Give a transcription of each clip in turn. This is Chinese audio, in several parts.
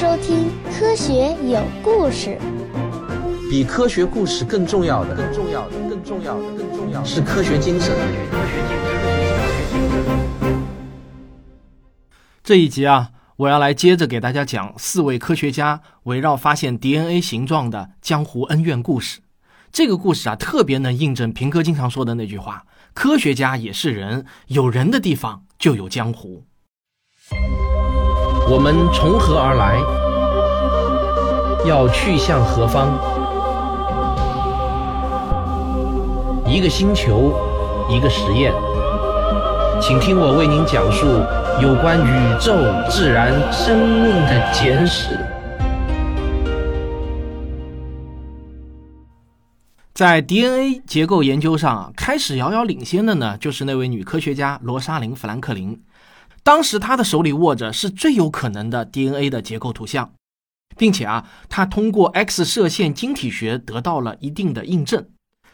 收听《科学有故事》。比科学故事更重要的，更重要的，更重要的，更重要的是科学精神。这一集啊，我要来接着给大家讲四位科学家围绕发现 DNA 形状的江湖恩怨故事。这个故事啊，特别能印证平哥经常说的那句话：科学家也是人，有人的地方就有江湖。我们从何而来？要去向何方？一个星球，一个实验，请听我为您讲述有关宇宙、自然、生命的简史。在 DNA 结构研究上啊，开始遥遥领先的呢，就是那位女科学家罗莎琳·富兰克林。当时她的手里握着是最有可能的 DNA 的结构图像，并且啊，她通过 X 射线晶体学得到了一定的印证。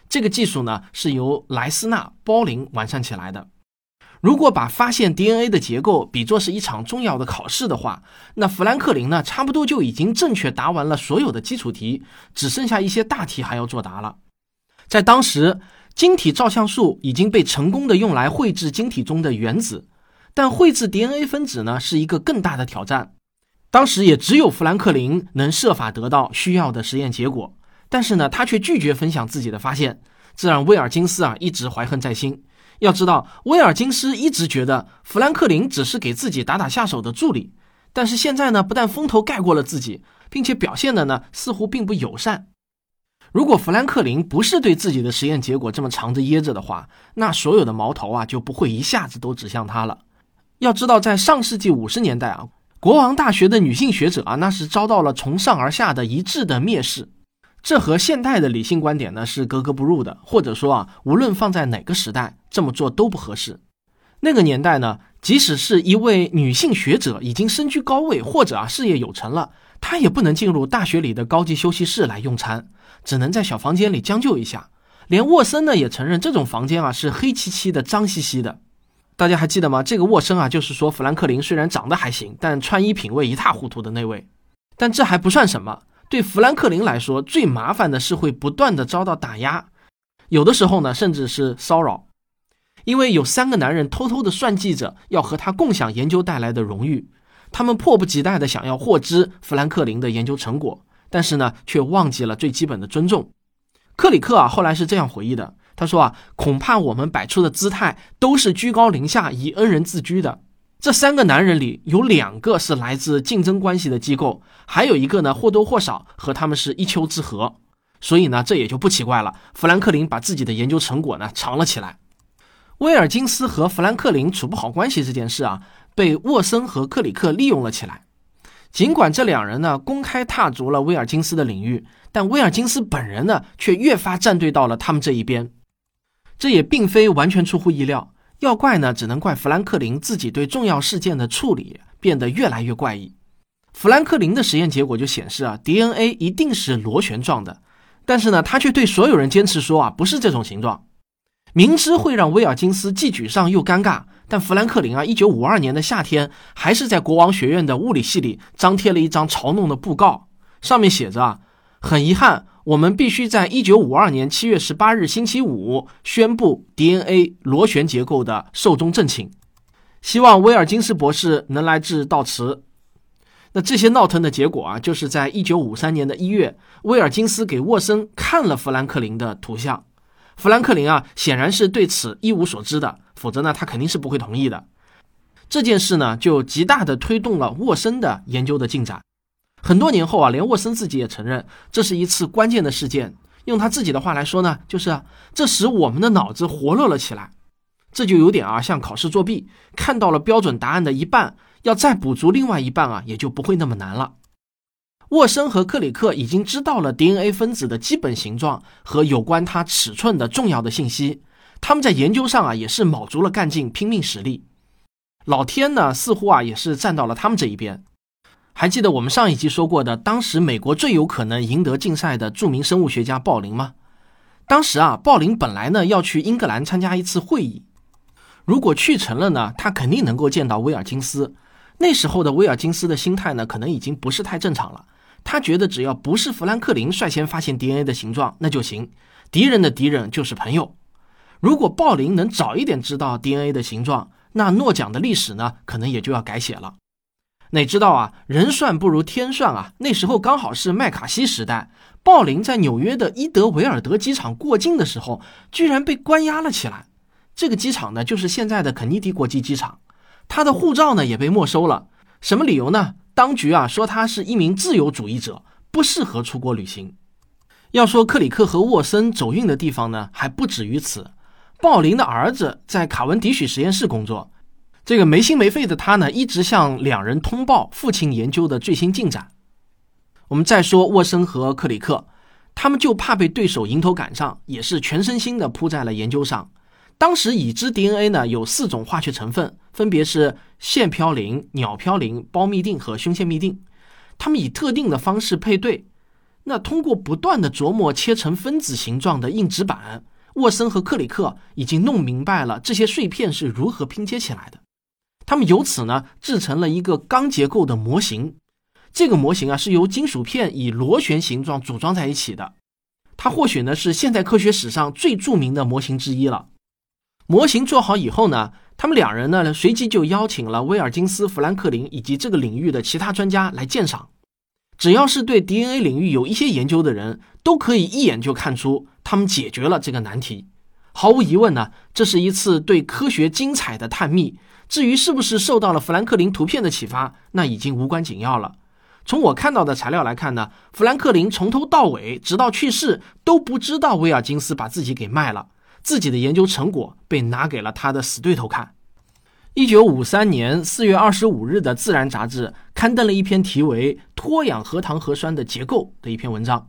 这个技术呢，是由莱斯纳·鲍林完善起来的。如果把发现 DNA 的结构比作是一场重要的考试的话，那富兰克林呢，差不多就已经正确答完了所有的基础题，只剩下一些大题还要作答了。在当时，晶体照相术已经被成功的用来绘制晶体中的原子，但绘制 DNA 分子呢，是一个更大的挑战。当时也只有富兰克林能设法得到需要的实验结果。但是呢，他却拒绝分享自己的发现，这让威尔金斯啊一直怀恨在心。要知道，威尔金斯一直觉得富兰克林只是给自己打打下手的助理，但是现在呢，不但风头盖过了自己，并且表现的呢似乎并不友善。如果富兰克林不是对自己的实验结果这么藏着掖着的话，那所有的矛头啊就不会一下子都指向他了。要知道，在上世纪五十年代啊，国王大学的女性学者啊，那是遭到了从上而下的一致的蔑视。这和现代的理性观点呢是格格不入的，或者说啊，无论放在哪个时代，这么做都不合适。那个年代呢，即使是一位女性学者已经身居高位，或者啊事业有成了，她也不能进入大学里的高级休息室来用餐，只能在小房间里将就一下。连沃森呢也承认，这种房间啊是黑漆漆的、脏兮兮的。大家还记得吗？这个沃森啊，就是说富兰克林虽然长得还行，但穿衣品味一塌糊涂的那位。但这还不算什么。对富兰克林来说，最麻烦的是会不断的遭到打压，有的时候呢，甚至是骚扰，因为有三个男人偷偷的算计着要和他共享研究带来的荣誉，他们迫不及待的想要获知富兰克林的研究成果，但是呢，却忘记了最基本的尊重。克里克啊，后来是这样回忆的，他说啊，恐怕我们摆出的姿态都是居高临下，以恩人自居的。这三个男人里有两个是来自竞争关系的机构，还有一个呢或多或少和他们是一丘之貉，所以呢这也就不奇怪了。富兰克林把自己的研究成果呢藏了起来。威尔金斯和富兰克林处不好关系这件事啊，被沃森和克里克利用了起来。尽管这两人呢公开踏足了威尔金斯的领域，但威尔金斯本人呢却越发站队到了他们这一边。这也并非完全出乎意料。要怪呢，只能怪富兰克林自己对重要事件的处理变得越来越怪异。富兰克林的实验结果就显示啊，DNA 一定是螺旋状的，但是呢，他却对所有人坚持说啊，不是这种形状。明知会让威尔金斯既沮丧又尴尬，但富兰克林啊，一九五二年的夏天，还是在国王学院的物理系里张贴了一张嘲弄的布告，上面写着啊，很遗憾。我们必须在一九五二年七月十八日星期五宣布 DNA 螺旋结构的寿终正寝，希望威尔金斯博士能来致悼词。那这些闹腾的结果啊，就是在一九五三年的一月，威尔金斯给沃森看了富兰克林的图像。富兰克林啊，显然是对此一无所知的，否则呢，他肯定是不会同意的。这件事呢，就极大的推动了沃森的研究的进展。很多年后啊，连沃森自己也承认，这是一次关键的事件。用他自己的话来说呢，就是这使我们的脑子活络了起来。这就有点啊，像考试作弊，看到了标准答案的一半，要再补足另外一半啊，也就不会那么难了。沃森和克里克已经知道了 DNA 分子的基本形状和有关它尺寸的重要的信息，他们在研究上啊也是卯足了干劲，拼命使力。老天呢，似乎啊也是站到了他们这一边。还记得我们上一集说过的，当时美国最有可能赢得竞赛的著名生物学家鲍林吗？当时啊，鲍林本来呢要去英格兰参加一次会议，如果去成了呢，他肯定能够见到威尔金斯。那时候的威尔金斯的心态呢，可能已经不是太正常了。他觉得只要不是富兰克林率先发现 DNA 的形状，那就行。敌人的敌人就是朋友。如果鲍林能早一点知道 DNA 的形状，那诺奖的历史呢，可能也就要改写了。哪知道啊，人算不如天算啊！那时候刚好是麦卡锡时代，鲍林在纽约的伊德维尔德机场过境的时候，居然被关押了起来。这个机场呢，就是现在的肯尼迪国际机场。他的护照呢，也被没收了。什么理由呢？当局啊说他是一名自由主义者，不适合出国旅行。要说克里克和沃森走运的地方呢，还不止于此。鲍林的儿子在卡文迪许实验室工作，这个没心没肺的他呢，一直向两人通报父亲研究的最新进展。我们再说沃森和克里克，他们就怕被对手迎头赶上，也是全身心的扑在了研究上。当时已知 DNA 呢有四种化学成分，分别是腺嘌呤、鸟嘌呤、胞嘧啶和胸腺嘧啶。他们以特定的方式配对，那通过不断的琢磨切成分子形状的硬纸板，沃森和克里克已经弄明白了这些碎片是如何拼接起来的。他们由此呢制成了一个钢结构的模型。这个模型啊是由金属片以螺旋形状组装在一起的。它或许呢是现代科学史上最著名的模型之一了。模型做好以后呢，他们两人呢随即就邀请了威尔金斯、富兰克林以及这个领域的其他专家来鉴赏。只要是对 DNA 领域有一些研究的人，都可以一眼就看出他们解决了这个难题。毫无疑问呢，这是一次对科学精彩的探秘。至于是不是受到了富兰克林图片的启发，那已经无关紧要了。从我看到的材料来看呢，富兰克林从头到尾，直到去世都不知道威尔金斯把自己给卖了。自己的研究成果被拿给了他的死对头看。一九五三年四月二十五日的《自然》杂志刊登了一篇题为《脱氧核糖核酸的结构》的一篇文章。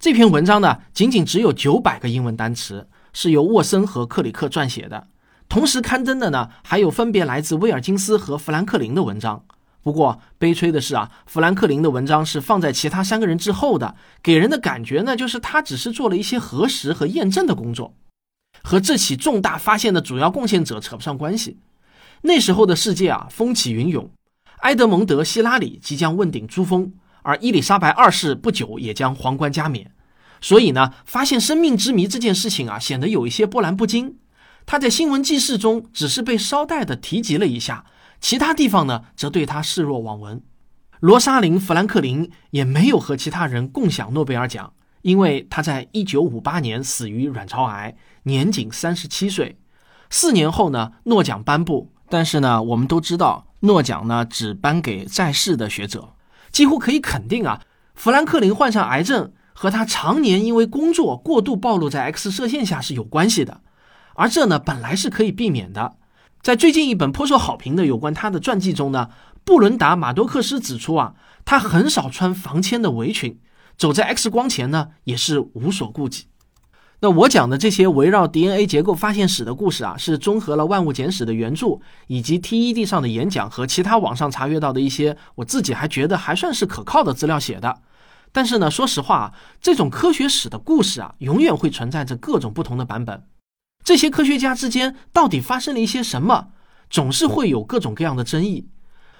这篇文章呢，仅仅只有九百个英文单词，是由沃森和克里克撰写的。同时刊登的呢，还有分别来自威尔金斯和富兰克林的文章。不过悲催的是啊，富兰克林的文章是放在其他三个人之后的，给人的感觉呢，就是他只是做了一些核实和验证的工作。和这起重大发现的主要贡献者扯不上关系。那时候的世界啊，风起云涌，埃德蒙德·希拉里即将问鼎珠峰，而伊丽莎白二世不久也将皇冠加冕。所以呢，发现生命之谜这件事情啊，显得有一些波澜不惊。他在新闻记事中只是被捎带的提及了一下，其他地方呢，则对他视若罔闻。罗莎琳·富兰克林也没有和其他人共享诺贝尔奖。因为他在一九五八年死于卵巢癌，年仅三十七岁。四年后呢，诺奖颁布，但是呢，我们都知道，诺奖呢只颁给在世的学者。几乎可以肯定啊，富兰克林患上癌症和他常年因为工作过度暴露在 X 射线下是有关系的，而这呢本来是可以避免的。在最近一本颇受好评的有关他的传记中呢，布伦达·马多克斯指出啊，他很少穿防铅的围裙。走在 X 光前呢，也是无所顾忌。那我讲的这些围绕 DNA 结构发现史的故事啊，是综合了《万物简史》的原著，以及 TED 上的演讲和其他网上查阅到的一些我自己还觉得还算是可靠的资料写的。但是呢，说实话啊，这种科学史的故事啊，永远会存在着各种不同的版本。这些科学家之间到底发生了一些什么，总是会有各种各样的争议。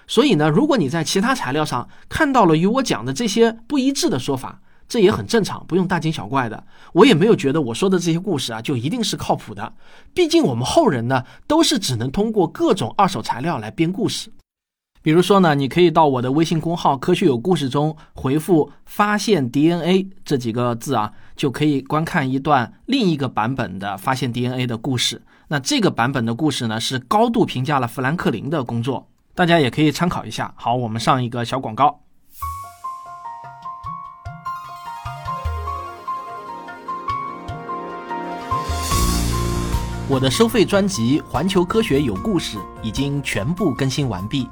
所以呢，如果你在其他材料上看到了与我讲的这些不一致的说法，这也很正常，不用大惊小怪的。我也没有觉得我说的这些故事啊就一定是靠谱的。毕竟我们后人呢都是只能通过各种二手材料来编故事。比如说呢，你可以到我的微信公号“科学有故事”中回复“发现 DNA” 这几个字啊，就可以观看一段另一个版本的发现 DNA 的故事。那这个版本的故事呢，是高度评价了富兰克林的工作。大家也可以参考一下。好，我们上一个小广告。我的收费专辑《环球科学有故事》已经全部更新完毕，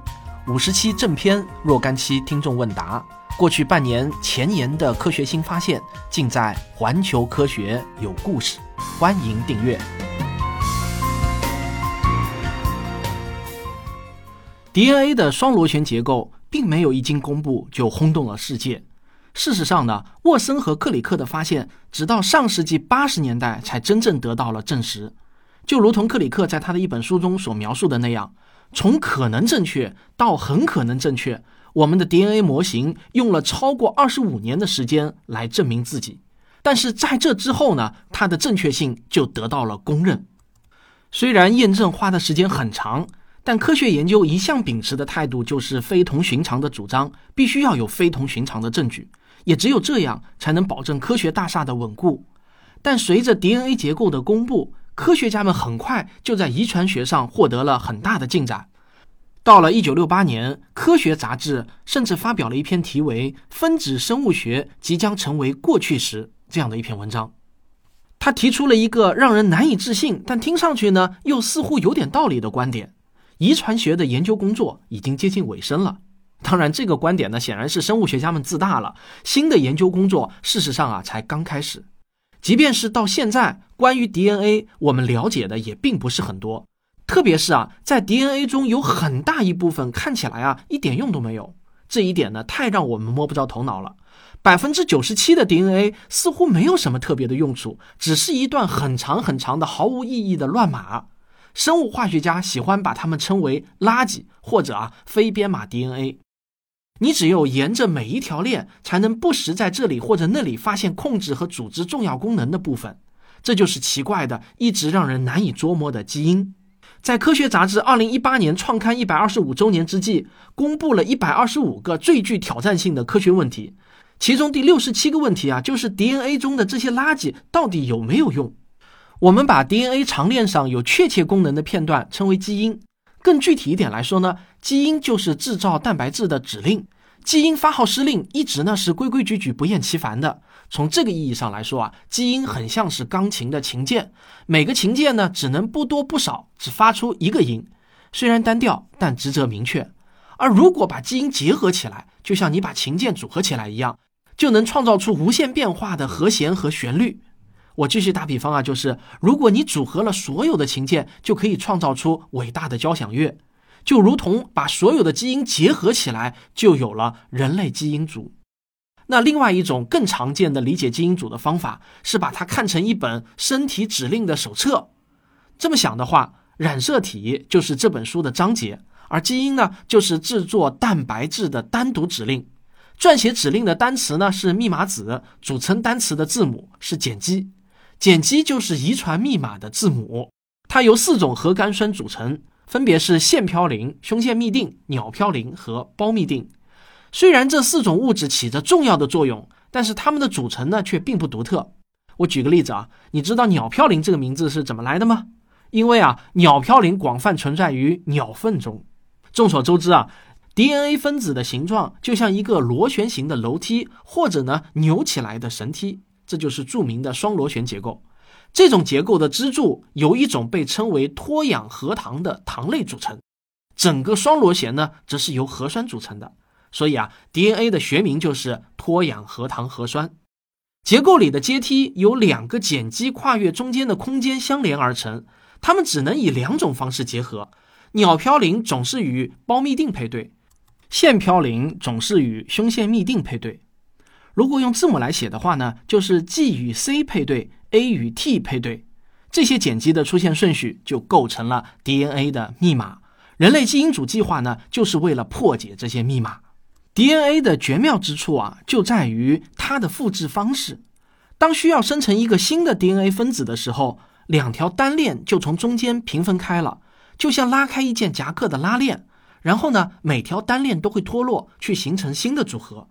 五十期正片，若干期听众问答，过去半年前沿的科学新发现，尽在《环球科学有故事》，欢迎订阅。DNA 的双螺旋结构并没有一经公布就轰动了世界。事实上呢，沃森和克里克的发现直到上世纪八十年代才真正得到了证实。就如同克里克在他的一本书中所描述的那样，从可能正确到很可能正确，我们的 DNA 模型用了超过二十五年的时间来证明自己。但是在这之后呢，它的正确性就得到了公认。虽然验证花的时间很长，但科学研究一向秉持的态度就是非同寻常的主张，必须要有非同寻常的证据，也只有这样才能保证科学大厦的稳固。但随着 DNA 结构的公布，科学家们很快就在遗传学上获得了很大的进展。到了1968年，《科学》杂志甚至发表了一篇题为《分子生物学即将成为过去时》这样的一篇文章。他提出了一个让人难以置信，但听上去呢又似乎有点道理的观点：遗传学的研究工作已经接近尾声了。当然，这个观点呢显然是生物学家们自大了。新的研究工作事实上啊才刚开始。即便是到现在，关于 DNA 我们了解的也并不是很多。特别是啊，在 DNA 中有很大一部分看起来啊一点用都没有，这一点呢太让我们摸不着头脑了。百分之九十七的 DNA 似乎没有什么特别的用处，只是一段很长很长的毫无意义的乱码。生物化学家喜欢把它们称为垃圾或者啊非编码 DNA。你只有沿着每一条链，才能不时在这里或者那里发现控制和组织重要功能的部分。这就是奇怪的，一直让人难以捉摸的基因。在科学杂志二零一八年创刊一百二十五周年之际，公布了一百二十五个最具挑战性的科学问题，其中第六十七个问题啊，就是 DNA 中的这些垃圾到底有没有用？我们把 DNA 长链上有确切功能的片段称为基因。更具体一点来说呢，基因就是制造蛋白质的指令。基因发号施令一直呢是规规矩矩、不厌其烦的。从这个意义上来说啊，基因很像是钢琴的琴键，每个琴键呢只能不多不少只发出一个音，虽然单调，但职责明确。而如果把基因结合起来，就像你把琴键组合起来一样，就能创造出无限变化的和弦和旋律。我继续打比方啊，就是如果你组合了所有的琴键，就可以创造出伟大的交响乐。就如同把所有的基因结合起来，就有了人类基因组。那另外一种更常见的理解基因组的方法，是把它看成一本身体指令的手册。这么想的话，染色体就是这本书的章节，而基因呢，就是制作蛋白质的单独指令。撰写指令的单词呢是密码子，组成单词的字母是碱基，碱基就是遗传密码的字母。它由四种核苷酸组成。分别是腺嘌呤、胸腺嘧啶、鸟嘌呤和胞嘧啶。虽然这四种物质起着重要的作用，但是它们的组成呢却并不独特。我举个例子啊，你知道鸟嘌呤这个名字是怎么来的吗？因为啊，鸟嘌呤广泛存在于鸟粪中。众所周知啊，DNA 分子的形状就像一个螺旋形的楼梯，或者呢扭起来的绳梯，这就是著名的双螺旋结构。这种结构的支柱由一种被称为脱氧核糖的糖类组成，整个双螺旋呢则是由核酸组成的。所以啊，DNA 的学名就是脱氧核糖核酸。结构里的阶梯由两个碱基跨越中间的空间相连而成，它们只能以两种方式结合：鸟嘌呤总是与胞嘧啶配对，腺嘌呤总是与胸腺嘧啶配对。如果用字母来写的话呢，就是 G 与 C 配对。A 与 T 配对，这些碱基的出现顺序就构成了 DNA 的密码。人类基因组计划呢，就是为了破解这些密码。DNA 的绝妙之处啊，就在于它的复制方式。当需要生成一个新的 DNA 分子的时候，两条单链就从中间平分开了，就像拉开一件夹克的拉链。然后呢，每条单链都会脱落，去形成新的组合。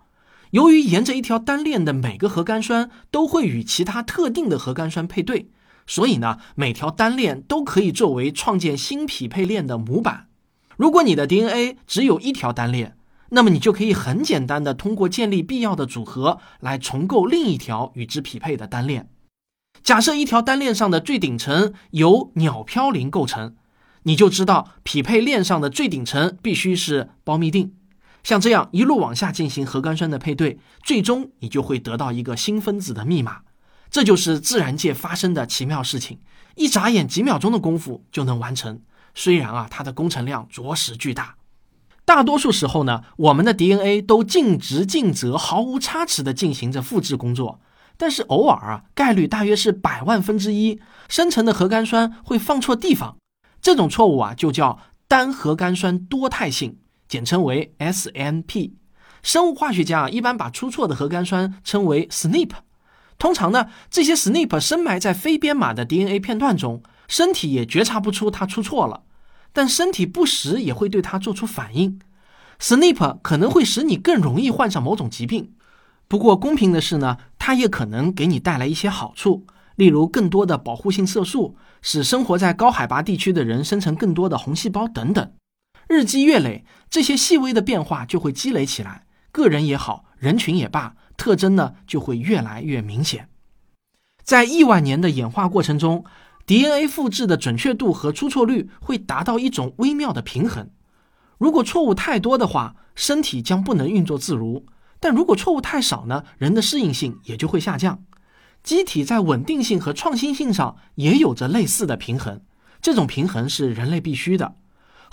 由于沿着一条单链的每个核苷酸都会与其他特定的核苷酸配对，所以呢，每条单链都可以作为创建新匹配链的模板。如果你的 DNA 只有一条单链，那么你就可以很简单的通过建立必要的组合来重构另一条与之匹配的单链。假设一条单链上的最顶层由鸟嘌呤构成，你就知道匹配链上的最顶层必须是胞嘧啶。像这样一路往下进行核苷酸的配对，最终你就会得到一个新分子的密码。这就是自然界发生的奇妙事情，一眨眼几秒钟的功夫就能完成。虽然啊，它的工程量着实巨大。大多数时候呢，我们的 DNA 都尽职尽责、毫无差池地进行着复制工作。但是偶尔啊，概率大约是百万分之一，生成的核苷酸会放错地方。这种错误啊，就叫单核苷酸多态性，简称为 SNP。生物化学家啊，一般把出错的核苷酸称为 SNP。通常呢，这些 SNP 深埋在非编码的 DNA 片段中，身体也觉察不出它出错了，但身体不时也会对它做出反应。SNP 可能会使你更容易患上某种疾病。不过公平的是呢，它也可能给你带来一些好处，例如更多的保护性色素，使生活在高海拔地区的人生成更多的红细胞等等。日积月累，这些细微的变化就会积累起来，个人也好，人群也罢，特征呢就会越来越明显。在亿万年的演化过程中，DNA 复制的准确度和出错率会达到一种微妙的平衡。如果错误太多的话，身体将不能运作自如。但如果错误太少呢？人的适应性也就会下降。机体在稳定性和创新性上也有着类似的平衡，这种平衡是人类必须的。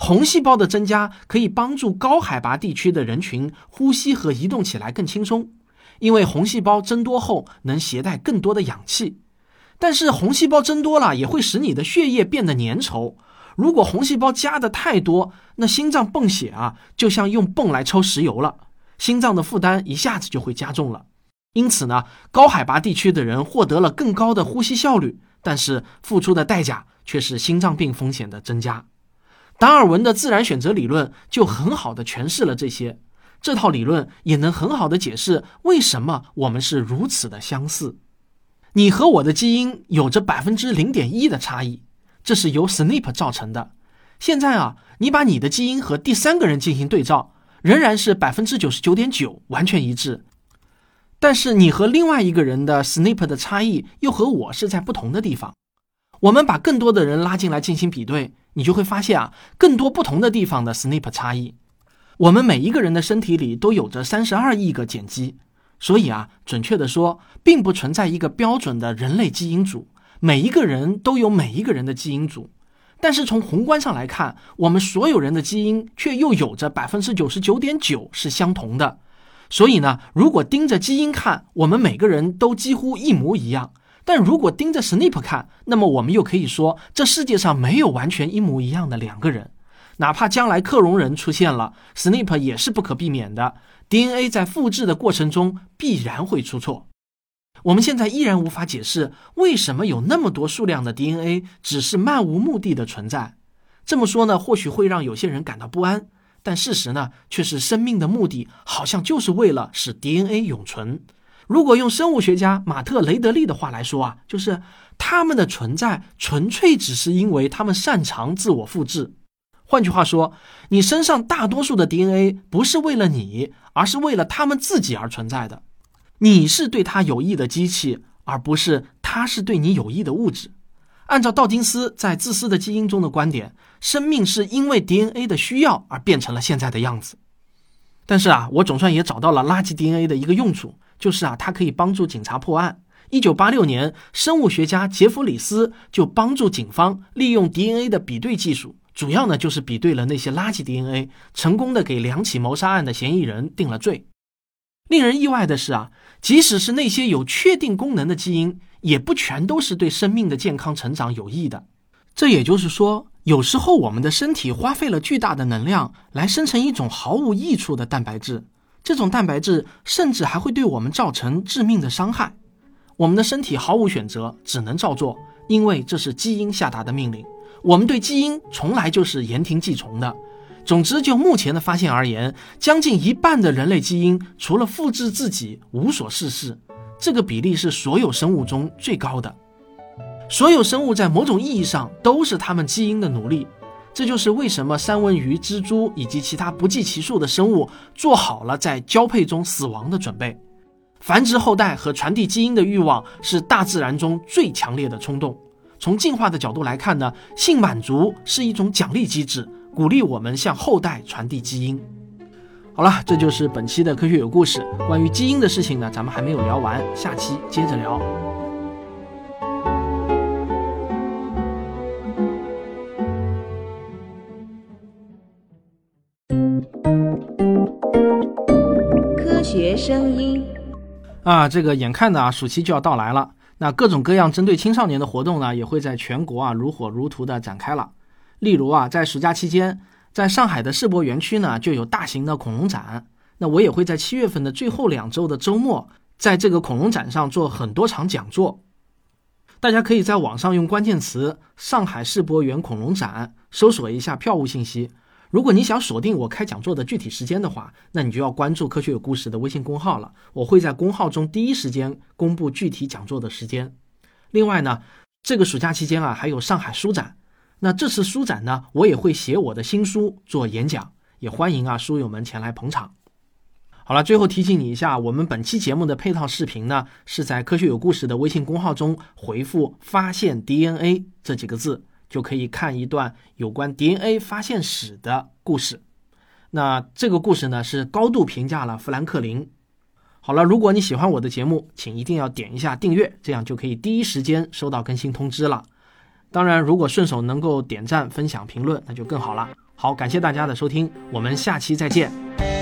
红细胞的增加可以帮助高海拔地区的人群呼吸和移动起来更轻松，因为红细胞增多后能携带更多的氧气。但是红细胞增多了也会使你的血液变得粘稠。如果红细胞加的太多，那心脏泵血啊，就像用泵来抽石油了。心脏的负担一下子就会加重了，因此呢，高海拔地区的人获得了更高的呼吸效率，但是付出的代价却是心脏病风险的增加。达尔文的自然选择理论就很好的诠释了这些，这套理论也能很好的解释为什么我们是如此的相似。你和我的基因有着百分之零点一的差异，这是由 SNP 造成的。现在啊，你把你的基因和第三个人进行对照。仍然是百分之九十九点九完全一致，但是你和另外一个人的 SNP 的差异又和我是在不同的地方。我们把更多的人拉进来进行比对，你就会发现啊，更多不同的地方的 SNP 差异。我们每一个人的身体里都有着三十二亿个碱基，所以啊，准确的说，并不存在一个标准的人类基因组，每一个人都有每一个人的基因组。但是从宏观上来看，我们所有人的基因却又有着百分之九十九点九是相同的。所以呢，如果盯着基因看，我们每个人都几乎一模一样；但如果盯着 Snip 看，那么我们又可以说，这世界上没有完全一模一样的两个人。哪怕将来克隆人出现了，Snip 也是不可避免的。DNA 在复制的过程中必然会出错。我们现在依然无法解释为什么有那么多数量的 DNA 只是漫无目的的存在。这么说呢，或许会让有些人感到不安，但事实呢，却是生命的目的好像就是为了使 DNA 永存。如果用生物学家马特雷德利的话来说啊，就是他们的存在纯粹只是因为他们擅长自我复制。换句话说，你身上大多数的 DNA 不是为了你，而是为了他们自己而存在的。你是对他有益的机器，而不是他是对你有益的物质。按照道金斯在《自私的基因》中的观点，生命是因为 DNA 的需要而变成了现在的样子。但是啊，我总算也找到了垃圾 DNA 的一个用处，就是啊，它可以帮助警察破案。一九八六年，生物学家杰弗里斯就帮助警方利用 DNA 的比对技术，主要呢就是比对了那些垃圾 DNA，成功的给两起谋杀案的嫌疑人定了罪。令人意外的是啊。即使是那些有确定功能的基因，也不全都是对生命的健康成长有益的。这也就是说，有时候我们的身体花费了巨大的能量来生成一种毫无益处的蛋白质，这种蛋白质甚至还会对我们造成致命的伤害。我们的身体毫无选择，只能照做，因为这是基因下达的命令。我们对基因从来就是言听计从的。总之，就目前的发现而言，将近一半的人类基因除了复制自己无所事事。这个比例是所有生物中最高的。所有生物在某种意义上都是他们基因的奴隶。这就是为什么三文鱼、蜘蛛以及其他不计其数的生物做好了在交配中死亡的准备。繁殖后代和传递基因的欲望是大自然中最强烈的冲动。从进化的角度来看呢，性满足是一种奖励机制。鼓励我们向后代传递基因。好了，这就是本期的科学有故事。关于基因的事情呢，咱们还没有聊完，下期接着聊。学声音啊，这个眼看的啊，暑期就要到来了，那各种各样针对青少年的活动呢，也会在全国啊如火如荼的展开了。例如啊，在暑假期间，在上海的世博园区呢，就有大型的恐龙展。那我也会在七月份的最后两周的周末，在这个恐龙展上做很多场讲座。大家可以在网上用关键词“上海世博园恐龙展”搜索一下票务信息。如果你想锁定我开讲座的具体时间的话，那你就要关注“科学有故事”的微信公号了。我会在公号中第一时间公布具体讲座的时间。另外呢，这个暑假期间啊，还有上海书展。那这次书展呢，我也会写我的新书做演讲，也欢迎啊书友们前来捧场。好了，最后提醒你一下，我们本期节目的配套视频呢，是在“科学有故事”的微信公号中回复“发现 DNA” 这几个字。就可以看一段有关 DNA 发现史的故事。那这个故事呢，是高度评价了富兰克林。好了，如果你喜欢我的节目，请一定要点一下订阅，这样就可以第一时间收到更新通知了。当然，如果顺手能够点赞、分享、评论，那就更好了。好，感谢大家的收听，我们下期再见。